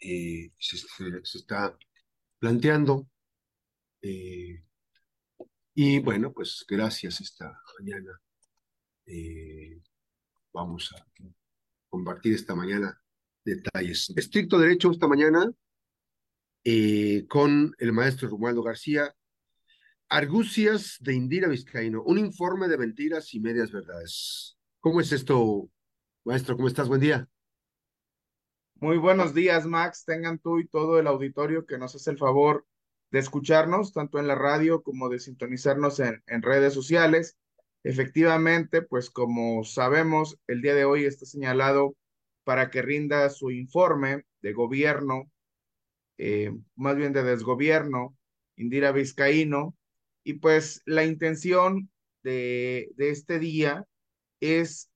eh, se, está planteando. Eh, y bueno, pues gracias esta mañana. Eh, vamos a compartir esta mañana detalles. Estricto derecho esta mañana con el maestro Romualdo García. Argucias de Indira Vizcaíno, un informe de mentiras y medias verdades. ¿Cómo es esto, maestro? ¿Cómo estás? Buen día. Muy buenos días, Max. Tengan tú y todo el auditorio que nos hace el favor de escucharnos, tanto en la radio como de sintonizarnos en, en redes sociales. Efectivamente, pues como sabemos, el día de hoy está señalado para que rinda su informe de gobierno, eh, más bien de desgobierno, Indira Vizcaíno, y pues la intención de, de este día es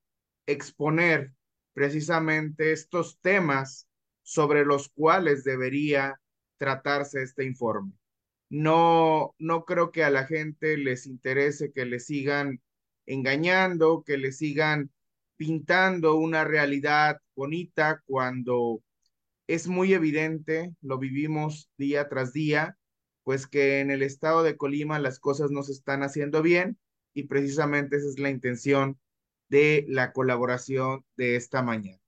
exponer precisamente estos temas sobre los cuales debería tratarse este informe. No, no creo que a la gente les interese que le sigan engañando, que le sigan pintando una realidad bonita cuando es muy evidente, lo vivimos día tras día, pues que en el estado de Colima las cosas no se están haciendo bien y precisamente esa es la intención de la colaboración de esta mañana.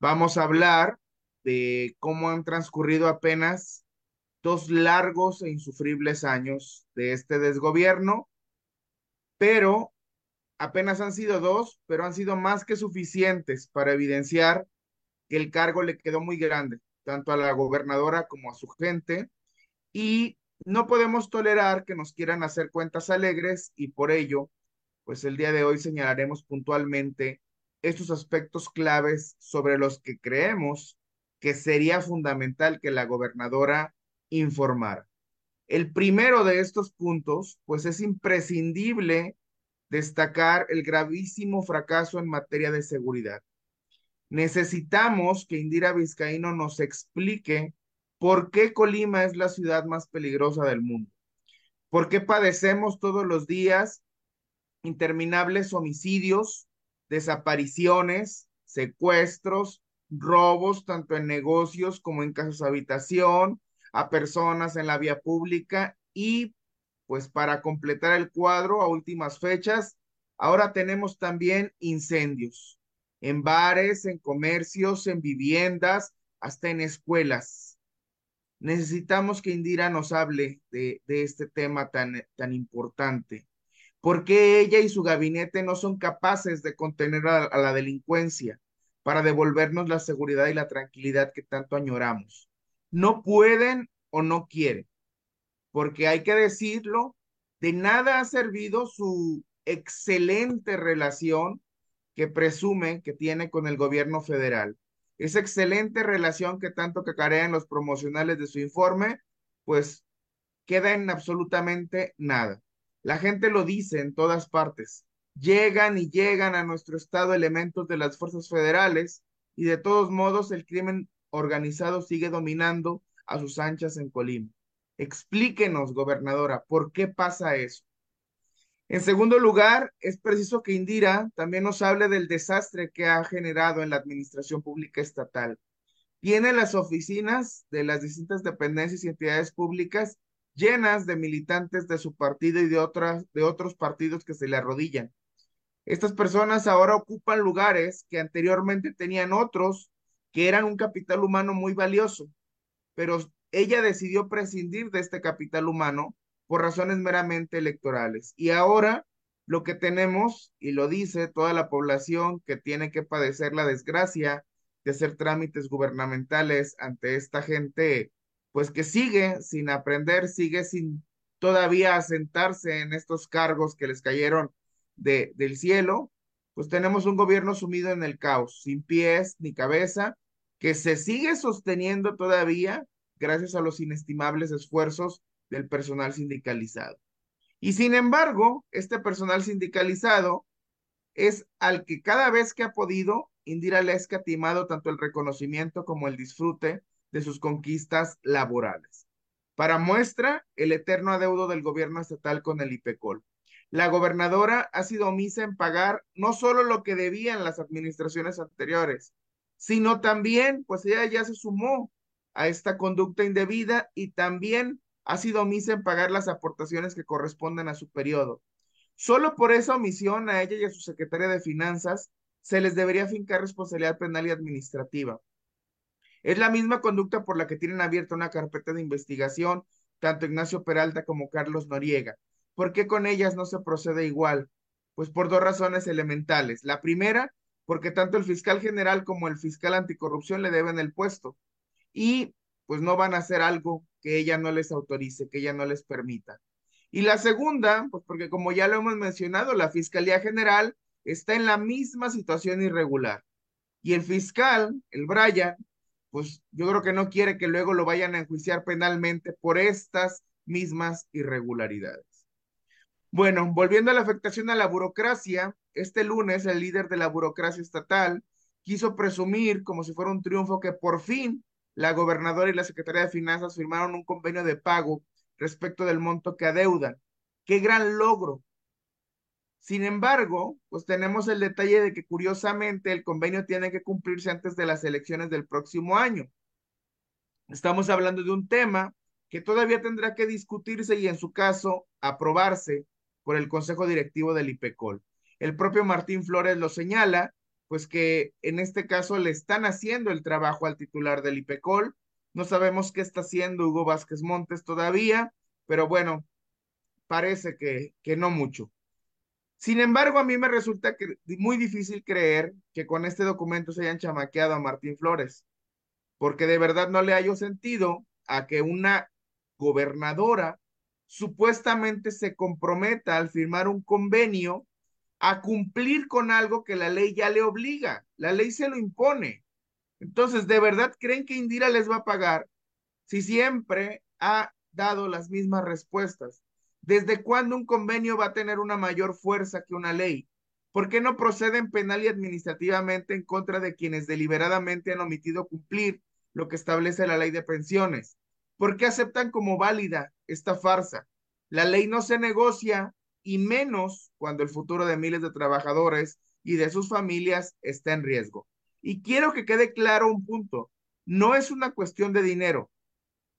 Vamos a hablar de cómo han transcurrido apenas dos largos e insufribles años de este desgobierno, pero apenas han sido dos, pero han sido más que suficientes para evidenciar que el cargo le quedó muy grande, tanto a la gobernadora como a su gente, y no podemos tolerar que nos quieran hacer cuentas alegres y por ello, pues el día de hoy señalaremos puntualmente estos aspectos claves sobre los que creemos que sería fundamental que la gobernadora informara. El primero de estos puntos, pues es imprescindible destacar el gravísimo fracaso en materia de seguridad. Necesitamos que Indira Vizcaíno nos explique por qué Colima es la ciudad más peligrosa del mundo, por qué padecemos todos los días interminables homicidios, desapariciones, secuestros, robos, tanto en negocios como en casas habitación, a personas en la vía pública y pues para completar el cuadro a últimas fechas, ahora tenemos también incendios en bares, en comercios, en viviendas, hasta en escuelas. Necesitamos que Indira nos hable de, de este tema tan, tan importante. ¿Por qué ella y su gabinete no son capaces de contener a, la delincuencia para devolvernos la seguridad y la tranquilidad que tanto añoramos? No pueden o no quieren, porque hay que decirlo, de nada ha servido su excelente relación que presume que tiene con el gobierno federal. Esa excelente relación que tanto cacarean los promocionales de su informe, pues queda en absolutamente nada. La gente lo dice en todas partes. Llegan y llegan a nuestro estado elementos de las fuerzas federales y de todos modos el crimen organizado sigue dominando a sus anchas en Colima. Explíquenos, gobernadora, ¿por qué pasa eso? En segundo lugar, es preciso que Indira también nos hable del desastre que ha generado en la administración pública estatal. Tiene las oficinas de las distintas dependencias y entidades públicas llenas de militantes de su partido y de, otras, de otros partidos que se le arrodillan. Estas personas ahora ocupan lugares que anteriormente tenían otros que eran un capital humano muy valioso, pero ella decidió prescindir de este capital humano por razones meramente electorales. Y ahora lo que tenemos, y lo dice toda la población que tiene que padecer la desgracia de hacer trámites gubernamentales ante esta gente, pues que sigue sin aprender, sigue sin todavía asentarse en estos cargos que les cayeron de, del cielo, pues tenemos un gobierno sumido en el caos, sin pies ni cabeza, que se sigue sosteniendo todavía gracias a los inestimables esfuerzos del personal sindicalizado. Y sin embargo, este personal sindicalizado es al que cada vez que ha podido, Indira le ha escatimado tanto el reconocimiento como el disfrute de sus conquistas laborales. Para muestra, el eterno adeudo del gobierno estatal con el IPECOL. La gobernadora ha sido omisa en pagar no solo lo que debían las administraciones anteriores, sino también, pues ella ya se sumó a esta conducta indebida y también ha sido omisa en pagar las aportaciones que corresponden a su periodo. Solo por esa omisión a ella y a su secretaria de Finanzas se les debería fincar responsabilidad penal y administrativa. Es la misma conducta por la que tienen abierta una carpeta de investigación tanto Ignacio Peralta como Carlos Noriega. ¿Por qué con ellas no se procede igual? Pues por dos razones elementales. La primera, porque tanto el fiscal general como el fiscal anticorrupción le deben el puesto y pues no van a hacer algo que ella no les autorice, que ella no les permita. Y la segunda, pues porque como ya lo hemos mencionado, la Fiscalía General está en la misma situación irregular. Y el fiscal, el Brian, pues yo creo que no quiere que luego lo vayan a enjuiciar penalmente por estas mismas irregularidades. Bueno, volviendo a la afectación a la burocracia, este lunes el líder de la burocracia estatal quiso presumir como si fuera un triunfo que por fin la gobernadora y la Secretaría de Finanzas firmaron un convenio de pago respecto del monto que adeudan. ¡Qué gran logro! Sin embargo, pues tenemos el detalle de que curiosamente el convenio tiene que cumplirse antes de las elecciones del próximo año. Estamos hablando de un tema que todavía tendrá que discutirse y en su caso aprobarse por el Consejo Directivo del IPECOL. El propio Martín Flores lo señala, pues que en este caso le están haciendo el trabajo al titular del IPECOL. No sabemos qué está haciendo Hugo Vázquez Montes todavía, pero bueno, parece que, que no mucho. Sin embargo, a mí me resulta que, muy difícil creer que con este documento se hayan chamaqueado a Martín Flores, porque de verdad no le hallo sentido a que una gobernadora supuestamente se comprometa al firmar un convenio a cumplir con algo que la ley ya le obliga, la ley se lo impone. Entonces, ¿de verdad creen que Indira les va a pagar si siempre ha dado las mismas respuestas? ¿Desde cuándo un convenio va a tener una mayor fuerza que una ley? ¿Por qué no proceden penal y administrativamente en contra de quienes deliberadamente han omitido cumplir lo que establece la ley de pensiones? ¿Por qué aceptan como válida esta farsa? La ley no se negocia y menos cuando el futuro de miles de trabajadores y de sus familias está en riesgo. Y quiero que quede claro un punto, no es una cuestión de dinero.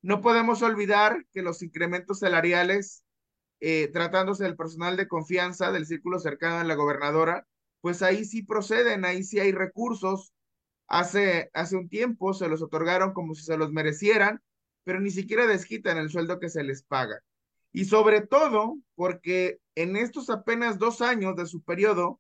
No podemos olvidar que los incrementos salariales, eh, tratándose del personal de confianza del círculo cercano a la gobernadora, pues ahí sí proceden, ahí sí hay recursos. Hace, hace un tiempo se los otorgaron como si se los merecieran pero ni siquiera desquitan el sueldo que se les paga. Y sobre todo porque en estos apenas dos años de su periodo,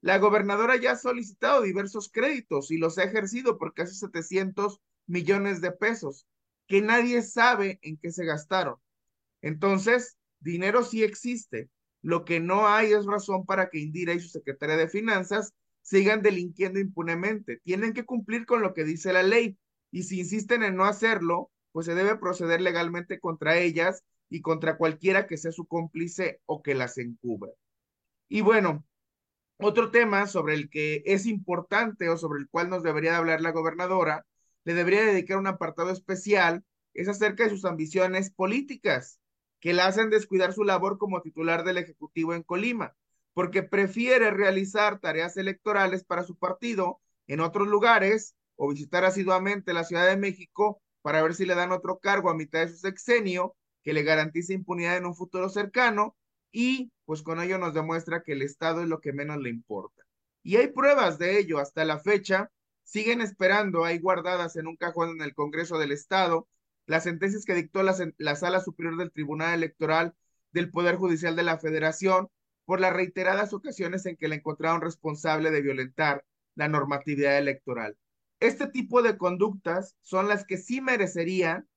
la gobernadora ya ha solicitado diversos créditos y los ha ejercido por casi 700 millones de pesos, que nadie sabe en qué se gastaron. Entonces, dinero sí existe. Lo que no hay es razón para que Indira y su secretaria de Finanzas sigan delinquiendo impunemente. Tienen que cumplir con lo que dice la ley. Y si insisten en no hacerlo, pues se debe proceder legalmente contra ellas y contra cualquiera que sea su cómplice o que las encubra. Y bueno, otro tema sobre el que es importante o sobre el cual nos debería hablar la gobernadora, le debería dedicar un apartado especial, es acerca de sus ambiciones políticas, que la hacen descuidar su labor como titular del Ejecutivo en Colima, porque prefiere realizar tareas electorales para su partido en otros lugares o visitar asiduamente la Ciudad de México para ver si le dan otro cargo a mitad de su sexenio que le garantice impunidad en un futuro cercano y pues con ello nos demuestra que el Estado es lo que menos le importa. Y hay pruebas de ello hasta la fecha, siguen esperando ahí guardadas en un cajón en el Congreso del Estado las sentencias que dictó la, la Sala Superior del Tribunal Electoral del Poder Judicial de la Federación por las reiteradas ocasiones en que le encontraron responsable de violentar la normatividad electoral. Este tipo de conductas son las que sí merecerían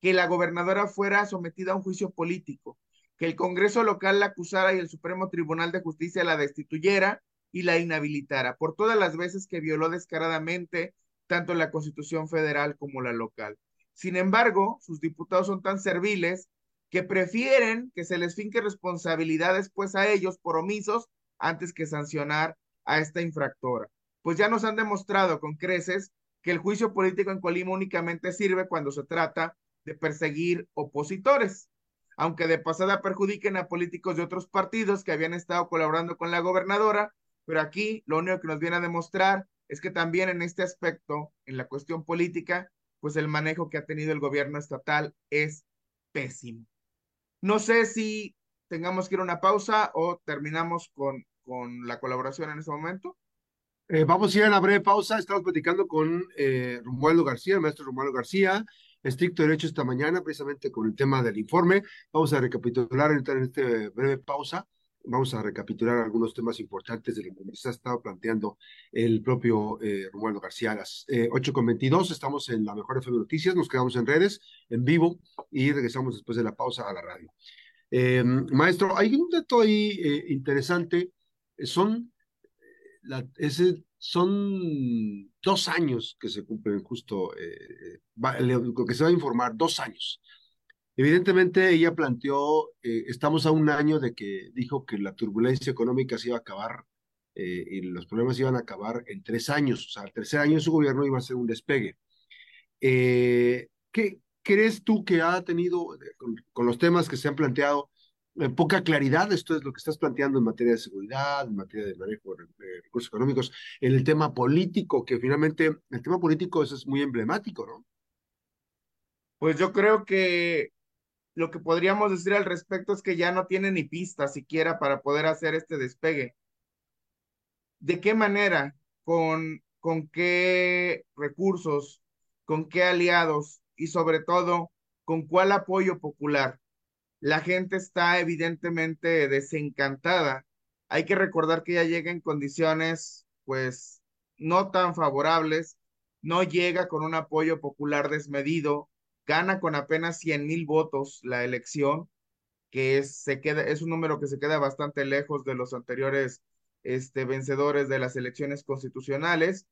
que la gobernadora fuera sometida a un juicio político, que el Congreso local la acusara y el Supremo Tribunal de Justicia la destituyera y la inhabilitara por todas las veces que violó descaradamente tanto la Constitución federal como la local. Sin embargo, sus diputados son tan serviles que prefieren que se les finque responsabilidades pues a ellos por omisos antes que sancionar a esta infractora. Pues ya nos han demostrado con creces que el juicio político en Colima únicamente sirve cuando se trata de perseguir opositores, aunque de pasada perjudiquen a políticos de otros partidos que habían estado colaborando con la gobernadora, pero aquí lo único que nos viene a demostrar es que también en este aspecto, en la cuestión política, pues el manejo que ha tenido el gobierno estatal es pésimo. No sé si tengamos que ir a una pausa o terminamos con, con la colaboración en este momento. Eh, vamos a ir a una breve pausa. Estamos platicando con eh, Romualdo García, el maestro Romualdo García, estricto derecho esta mañana, precisamente con el tema del informe. Vamos a recapitular en esta breve pausa. Vamos a recapitular algunos temas importantes de lo que se ha estado planteando el propio eh, Romualdo García. A las eh, 8.22 estamos en la Mejor FM Noticias, nos quedamos en redes, en vivo, y regresamos después de la pausa a la radio. Eh, maestro, hay un dato ahí eh, interesante. Son ese, son dos años que se cumplen justo, eh, va, lo que se va a informar, dos años. Evidentemente ella planteó, eh, estamos a un año de que dijo que la turbulencia económica se iba a acabar eh, y los problemas iban a acabar en tres años, o sea, el tercer año de su gobierno iba a ser un despegue. Eh, ¿Qué crees tú que ha tenido con, con los temas que se han planteado? eh, poca claridad, esto es lo que estás planteando en materia de seguridad, en materia de manejo de recursos económicos, en el tema político, que finalmente el tema político eso es muy emblemático, ¿no? Pues yo creo que lo que podríamos decir al respecto es que ya no tiene ni pista siquiera para poder hacer este despegue. ¿De qué manera? ¿Con, con qué recursos? ¿Con qué aliados? Y sobre todo, ¿con cuál apoyo popular? la gente está evidentemente desencantada. Hay que recordar que ya llega en condiciones, pues, no tan favorables, no llega con un apoyo popular desmedido, gana con apenas 100 mil votos la elección, que es, se queda, es un número que se queda bastante lejos de los anteriores este, vencedores de las elecciones constitucionales.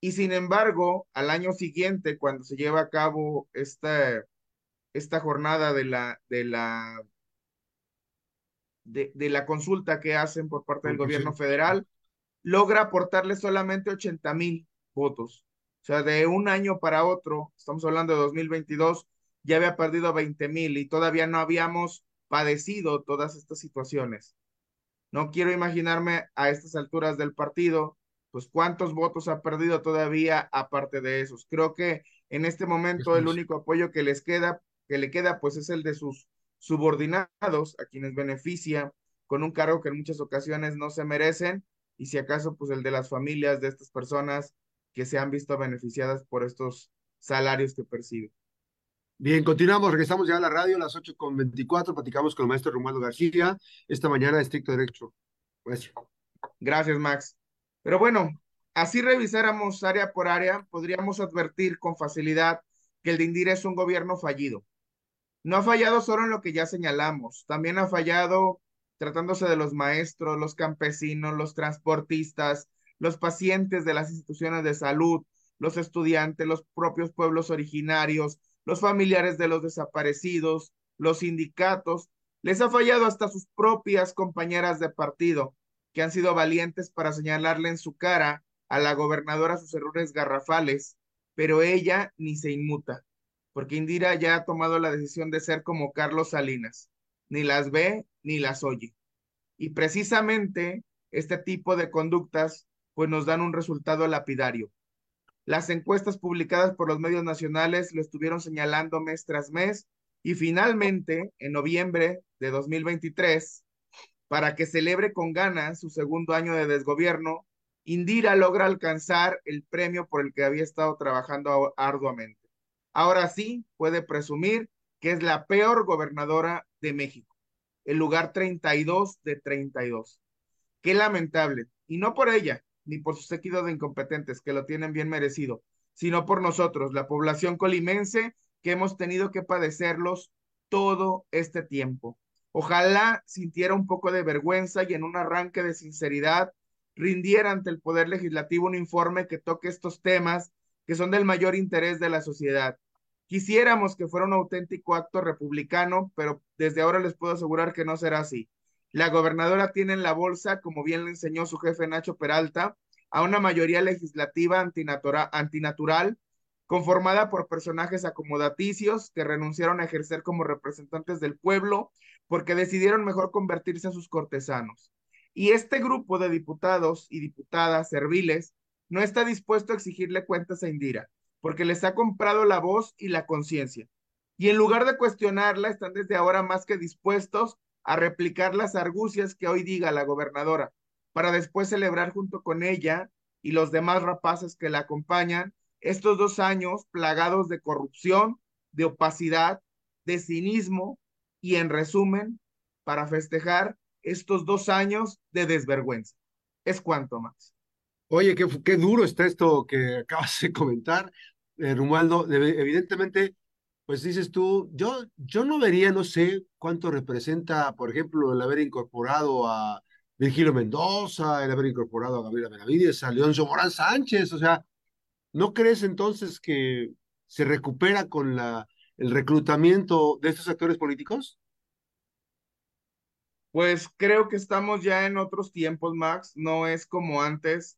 Y sin embargo, al año siguiente, cuando se lleva a cabo esta esta jornada de la, de la, de, de la consulta que hacen por parte del gobierno federal, logra aportarle solamente 80 mil votos. O sea, de un año para otro, estamos hablando de 2022, ya había perdido 20 mil y todavía no habíamos padecido todas estas situaciones. No quiero imaginarme a estas alturas del partido, pues cuántos votos ha perdido todavía aparte de esos. Creo que en este momento el único apoyo que les queda que le queda pues es el de sus subordinados, a quienes beneficia con un cargo que en muchas ocasiones no se merecen, y si acaso pues el de las familias de estas personas que se han visto beneficiadas por estos salarios que perciben. Bien, continuamos, regresamos ya a la radio a las 8 con 24, platicamos con el maestro Romualdo García, esta mañana estricto derecho. Gracias. Gracias, Max. Pero bueno, así revisáramos área por área, podríamos advertir con facilidad que el de Indira es un gobierno fallido. No ha fallado solo en lo que ya señalamos, también ha fallado tratándose de los maestros, los campesinos, los transportistas, los pacientes de las instituciones de salud, los estudiantes, los propios pueblos originarios, los familiares de los desaparecidos, los sindicatos. Les ha fallado hasta sus propias compañeras de partido, que han sido valientes para señalarle en su cara a la gobernadora sus errores garrafales, pero ella ni se inmuta porque Indira ya ha tomado la decisión de ser como Carlos Salinas, ni las ve ni las oye. Y precisamente este tipo de conductas pues nos dan un resultado lapidario. Las encuestas publicadas por los medios nacionales lo estuvieron señalando mes tras mes y finalmente, en noviembre de 2023, para que celebre con ganas su segundo año de desgobierno, Indira logra alcanzar el premio por el que había estado trabajando arduamente ahora sí puede presumir que es la peor gobernadora de México, el lugar 32 de 32. Qué lamentable. Y no por ella, ni por sus séquito de incompetentes, que lo tienen bien merecido, sino por nosotros, la población colimense, que hemos tenido que padecerlos todo este tiempo. Ojalá sintiera un poco de vergüenza y en un arranque de sinceridad rindiera ante el Poder Legislativo un informe que toque estos temas que son del mayor interés de la sociedad. Quisiéramos que fuera un auténtico acto republicano, pero desde ahora les puedo asegurar que no será así. La gobernadora tiene en la bolsa, como bien le enseñó su jefe Nacho Peralta, a una mayoría legislativa antinatural, conformada por personajes acomodaticios que renunciaron a ejercer como representantes del pueblo porque decidieron mejor convertirse en sus cortesanos. Y este grupo de diputados y diputadas serviles no está dispuesto a exigirle cuentas a Indira, porque les ha comprado la voz y la conciencia. Y en lugar de cuestionarla, están desde ahora más que dispuestos a replicar las argucias que hoy diga la gobernadora, para después celebrar junto con ella y los demás rapaces que la acompañan estos dos años plagados de corrupción, de opacidad, de cinismo y en resumen, para festejar estos dos años de desvergüenza. Es cuanto más. Oye, qué, qué duro está esto que acabas de comentar, eh, Romualdo. Evidentemente, pues dices tú, yo, yo no vería, no sé cuánto representa, por ejemplo, el haber incorporado a Virgilio Mendoza, el haber incorporado a Gabriela Benavides, a Leoncio Morán Sánchez, o sea, ¿no crees entonces que se recupera con el reclutamiento de estos actores políticos? Pues creo que estamos ya en otros tiempos, Max, no es como antes,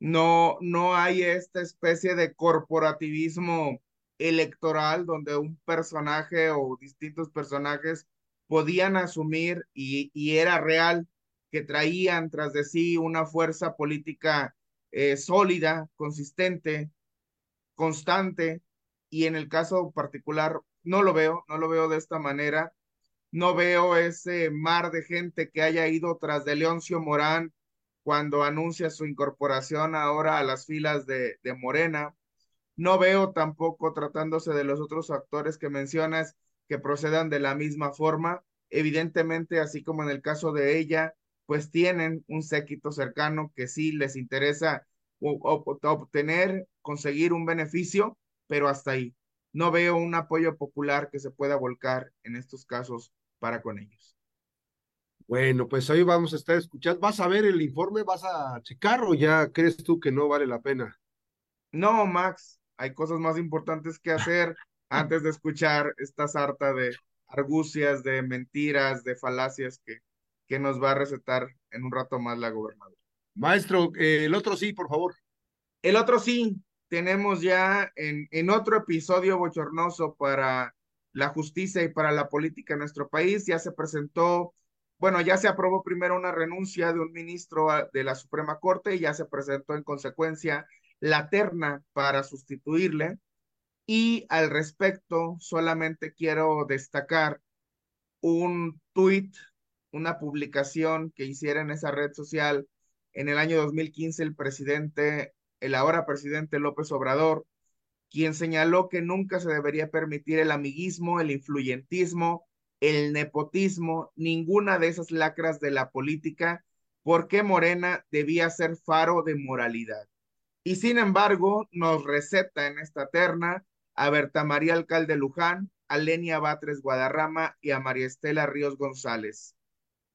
no, no hay esta especie de corporativismo electoral donde un personaje o distintos personajes podían asumir y, era real que traían tras de sí una fuerza política eh, sólida, consistente, constante, y en el caso particular no lo veo, no lo veo de esta manera, no veo ese mar de gente que haya ido tras de Leoncio Morán cuando anuncia su incorporación ahora a las filas de, de Morena, no veo tampoco, tratándose de los otros actores que mencionas, que procedan de la misma forma. Evidentemente, así como en el caso de ella, pues tienen un séquito cercano que sí les interesa obtener, conseguir un beneficio, pero hasta ahí. No veo un apoyo popular que se pueda volcar en estos casos para con ellos. Bueno, pues hoy vamos a estar escuchando. ¿Vas a ver el informe? ¿Vas a checar o ya crees tú que no vale la pena? No, Max, hay cosas más importantes que hacer antes de escuchar esta sarta de argucias, de mentiras, de falacias que, que nos va a recetar en un rato más la gobernadora. Maestro, eh, el otro sí, por favor. El otro sí, tenemos ya en, en otro episodio bochornoso para la justicia y para la política en nuestro país, ya se presentó, bueno, ya se aprobó primero una renuncia de un ministro de la Suprema Corte y ya se presentó en consecuencia la terna para sustituirle. Y al respecto, solamente quiero destacar un tuit, una publicación que hiciera en esa red social en el año 2015 el presidente, el ahora presidente López Obrador, quien señaló que nunca se debería permitir el amiguismo, el influyentismo, el nepotismo, ninguna de esas lacras de la política, porque Morena debía ser faro de moralidad. Y sin embargo, nos receta en esta terna a Berta María Alcalde Luján, a Lenia Batres Guadarrama y a María Estela Ríos González,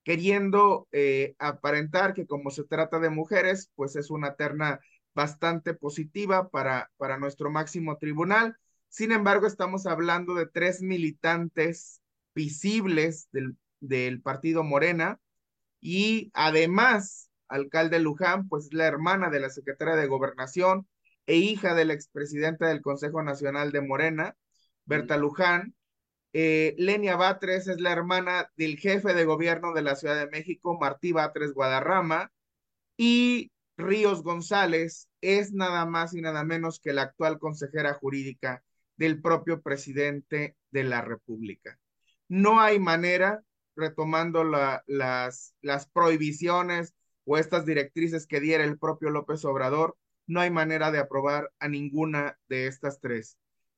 queriendo eh, aparentar que como se trata de mujeres, pues es una terna bastante positiva para, para nuestro máximo tribunal. Sin embargo, estamos hablando de tres militantes visibles del, del partido Morena y además alcalde Luján, pues es la hermana de la secretaria de Gobernación e hija de la expresidenta del Consejo Nacional de Morena, Berta Luján. Eh, Lenia Batres es la hermana del jefe de gobierno de la Ciudad de México, Martí Batres Guadarrama. Y Ríos González es nada más y nada menos que la actual consejera jurídica del propio presidente de la República. No hay manera, retomando la, las, las prohibiciones o estas directrices que diera el propio López Obrador, no hay manera de aprobar a ninguna de estas tres.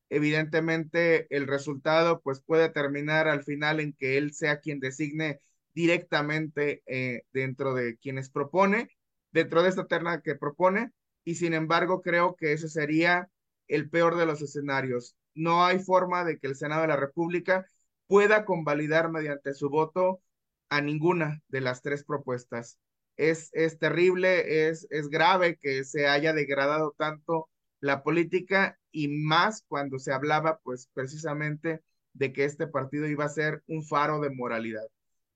Evidentemente, el resultado pues puede terminar al final en que él sea quien designe directamente eh, dentro de quienes propone, dentro de esta terna que propone, y sin embargo creo que ese sería el peor de los escenarios. No hay forma de que el Senado de la República pueda convalidar mediante su voto a ninguna de las tres propuestas es, es terrible, es, es grave que se haya degradado tanto la política y más cuando se hablaba pues precisamente de que este partido iba a ser un faro de moralidad.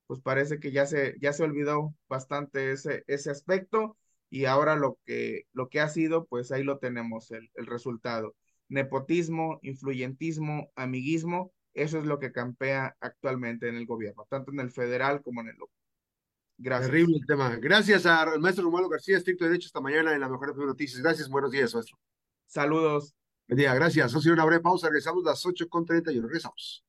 Pues parece que ya se, ya se olvidó bastante ese, ese aspecto y ahora lo que, lo que ha sido, pues ahí lo tenemos, el, el resultado. Nepotismo, influyentismo, amiguismo, eso es lo que campea actualmente en el gobierno, tanto en el federal como en el local. Gracias. Terrible el tema. Gracias al maestro Romualdo García, estricto derecho, esta mañana en la Mejor de Noticias. Gracias, buenos días, maestro. Saludos. Buen día, gracias. Ha sido una breve pausa. Regresamos a las 8 con 31. Regresamos.